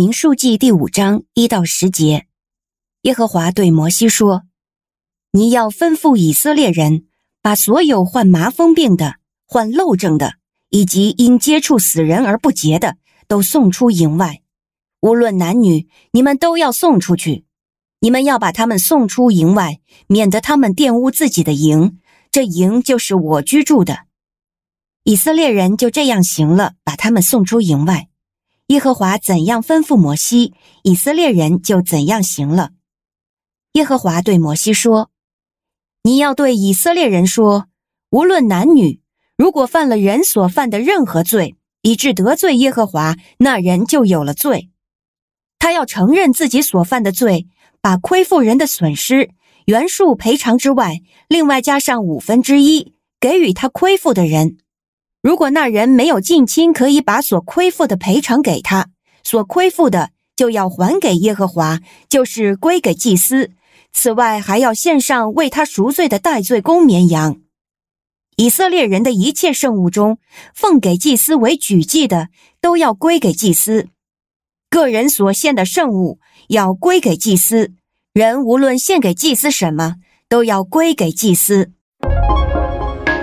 民数记第五章一到十节，耶和华对摩西说：“你要吩咐以色列人，把所有患麻风病的、患漏症的，以及因接触死人而不洁的，都送出营外。无论男女，你们都要送出去。你们要把他们送出营外，免得他们玷污自己的营。这营就是我居住的。”以色列人就这样行了，把他们送出营外。耶和华怎样吩咐摩西，以色列人就怎样行了。耶和华对摩西说：“你要对以色列人说，无论男女，如果犯了人所犯的任何罪，以致得罪耶和华，那人就有了罪。他要承认自己所犯的罪，把亏负人的损失原数赔偿之外，另外加上五分之一，给予他亏负的人。”如果那人没有近亲可以把所亏负的赔偿给他，所亏负的就要还给耶和华，就是归给祭司。此外，还要献上为他赎罪的代罪公绵羊。以色列人的一切圣物中，奉给祭司为举祭的，都要归给祭司。个人所献的圣物要归给祭司。人无论献给祭司什么，都要归给祭司。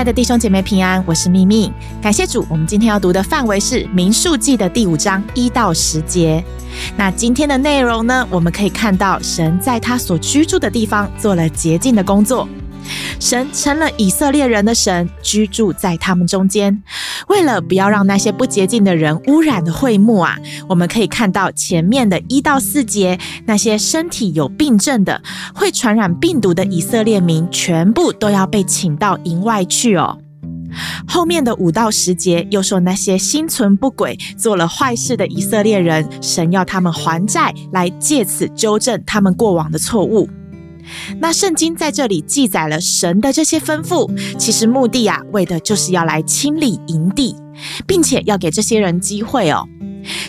亲爱的弟兄姐妹平安，我是秘密，感谢主。我们今天要读的范围是民数记的第五章一到十节。那今天的内容呢，我们可以看到神在他所居住的地方做了洁净的工作。神成了以色列人的神，居住在他们中间。为了不要让那些不洁净的人污染的会幕啊，我们可以看到前面的一到四节，那些身体有病症的、会传染病毒的以色列民，全部都要被请到营外去哦。后面的五到十节又说那些心存不轨、做了坏事的以色列人，神要他们还债，来借此纠正他们过往的错误。那圣经在这里记载了神的这些吩咐，其实目的啊，为的就是要来清理营地，并且要给这些人机会哦。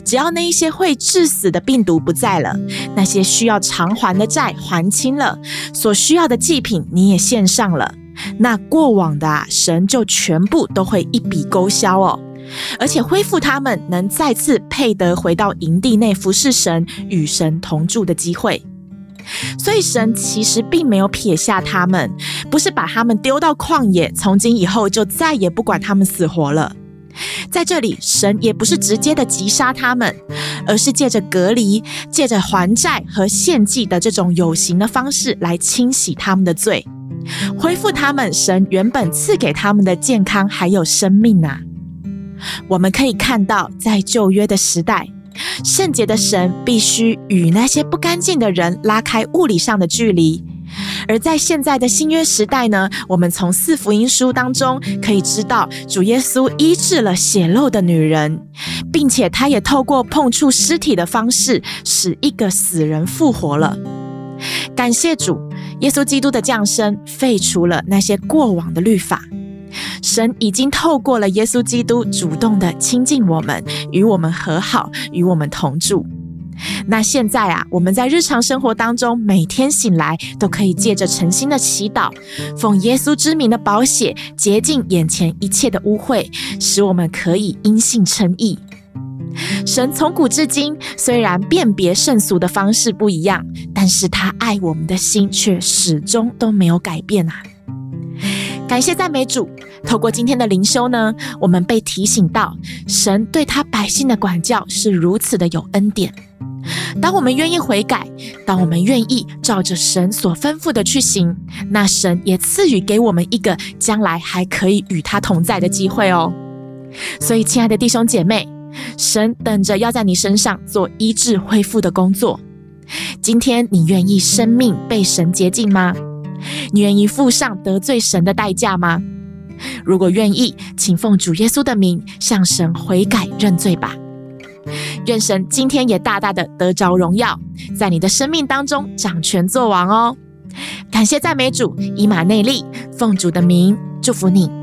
只要那一些会致死的病毒不在了，那些需要偿还的债还清了，所需要的祭品你也献上了，那过往的啊，神就全部都会一笔勾销哦，而且恢复他们能再次配得回到营地内服侍神、与神同住的机会。所以神其实并没有撇下他们，不是把他们丢到旷野，从今以后就再也不管他们死活了。在这里，神也不是直接的击杀他们，而是借着隔离、借着还债和献祭的这种有形的方式来清洗他们的罪，恢复他们神原本赐给他们的健康还有生命啊。我们可以看到，在旧约的时代。圣洁的神必须与那些不干净的人拉开物理上的距离，而在现在的新约时代呢，我们从四福音书当中可以知道，主耶稣医治了血漏的女人，并且他也透过碰触尸体的方式，使一个死人复活了。感谢主，耶稣基督的降生废除了那些过往的律法。神已经透过了耶稣基督，主动的亲近我们，与我们和好，与我们同住。那现在啊，我们在日常生活当中，每天醒来都可以借着诚心的祈祷，奉耶稣之名的宝血洁净眼前一切的污秽，使我们可以因信称义。神从古至今虽然辨别圣俗的方式不一样，但是他爱我们的心却始终都没有改变啊！感谢赞美主。透过今天的灵修呢，我们被提醒到，神对他百姓的管教是如此的有恩典。当我们愿意悔改，当我们愿意照着神所吩咐的去行，那神也赐予给我们一个将来还可以与他同在的机会哦。所以，亲爱的弟兄姐妹，神等着要在你身上做医治恢复的工作。今天你愿意生命被神洁净吗？你愿意付上得罪神的代价吗？如果愿意，请奉主耶稣的名向神悔改认罪吧。愿神今天也大大的得着荣耀，在你的生命当中掌权做王哦。感谢赞美主，以马内利，奉主的名祝福你。